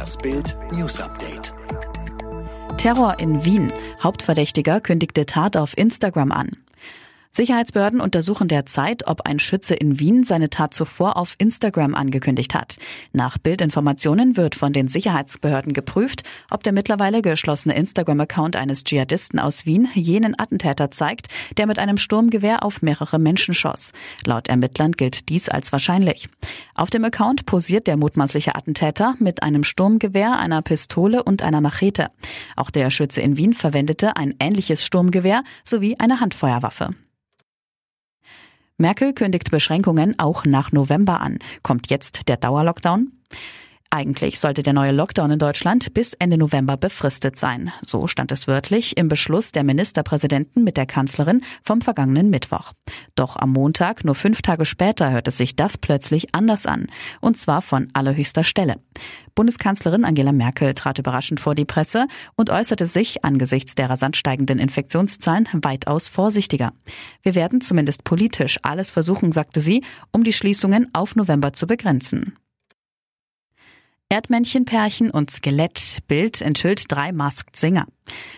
Das Bild News Update. Terror in Wien. Hauptverdächtiger kündigte Tat auf Instagram an. Sicherheitsbehörden untersuchen derzeit, ob ein Schütze in Wien seine Tat zuvor auf Instagram angekündigt hat. Nach Bildinformationen wird von den Sicherheitsbehörden geprüft, ob der mittlerweile geschlossene Instagram-Account eines Dschihadisten aus Wien jenen Attentäter zeigt, der mit einem Sturmgewehr auf mehrere Menschen schoss. Laut Ermittlern gilt dies als wahrscheinlich. Auf dem Account posiert der mutmaßliche Attentäter mit einem Sturmgewehr, einer Pistole und einer Machete. Auch der Schütze in Wien verwendete ein ähnliches Sturmgewehr sowie eine Handfeuerwaffe. Merkel kündigt Beschränkungen auch nach November an. Kommt jetzt der Dauerlockdown? Eigentlich sollte der neue Lockdown in Deutschland bis Ende November befristet sein. So stand es wörtlich im Beschluss der Ministerpräsidenten mit der Kanzlerin vom vergangenen Mittwoch. Doch am Montag, nur fünf Tage später, hörte sich das plötzlich anders an. Und zwar von allerhöchster Stelle. Bundeskanzlerin Angela Merkel trat überraschend vor die Presse und äußerte sich angesichts der rasant steigenden Infektionszahlen weitaus vorsichtiger. Wir werden zumindest politisch alles versuchen, sagte sie, um die Schließungen auf November zu begrenzen. Erdmännchenpärchen und Skelett. Bild enthüllt drei Masked Singer.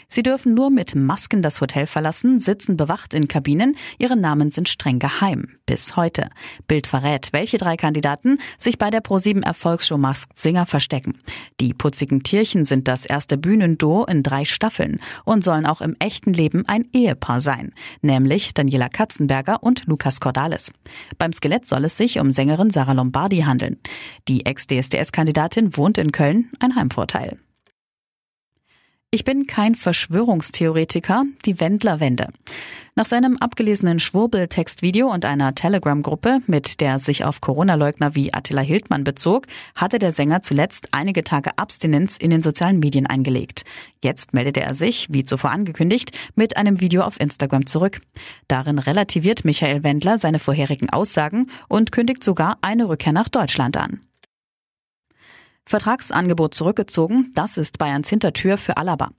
Sie dürfen nur mit Masken das Hotel verlassen, sitzen bewacht in Kabinen. Ihre Namen sind streng geheim. Bis heute. Bild verrät, welche drei Kandidaten sich bei der Pro7 Erfolgsshow Masked Singer verstecken. Die putzigen Tierchen sind das erste Bühnenduo in drei Staffeln und sollen auch im echten Leben ein Ehepaar sein. Nämlich Daniela Katzenberger und Lukas Cordalis. Beim Skelett soll es sich um Sängerin Sarah Lombardi handeln. Die Ex-DSDS-Kandidatin wohnt in Köln, ein Heimvorteil. Ich bin kein Verschwörungstheoretiker, die Wendlerwende. Nach seinem abgelesenen Schwurbel-Textvideo und einer Telegram-Gruppe, mit der sich auf Corona-Leugner wie Attila Hildmann bezog, hatte der Sänger zuletzt einige Tage Abstinenz in den sozialen Medien eingelegt. Jetzt meldete er sich, wie zuvor angekündigt, mit einem Video auf Instagram zurück. Darin relativiert Michael Wendler seine vorherigen Aussagen und kündigt sogar eine Rückkehr nach Deutschland an. Vertragsangebot zurückgezogen, das ist Bayerns Hintertür für Alaba.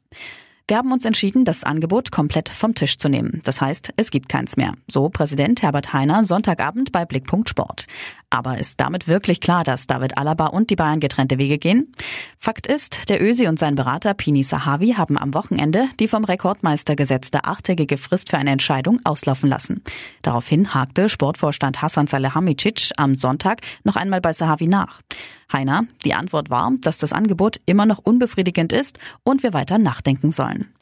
Wir haben uns entschieden, das Angebot komplett vom Tisch zu nehmen. Das heißt, es gibt keins mehr. So Präsident Herbert Heiner Sonntagabend bei Blickpunkt Sport. Aber ist damit wirklich klar, dass David Alaba und die Bayern getrennte Wege gehen? Fakt ist, der Ösi und sein Berater Pini Sahavi haben am Wochenende die vom Rekordmeister gesetzte achttägige Frist für eine Entscheidung auslaufen lassen. Daraufhin hakte Sportvorstand Hassan Salihamidzic am Sonntag noch einmal bei Sahavi nach. Heiner, die Antwort war, dass das Angebot immer noch unbefriedigend ist und wir weiter nachdenken sollen.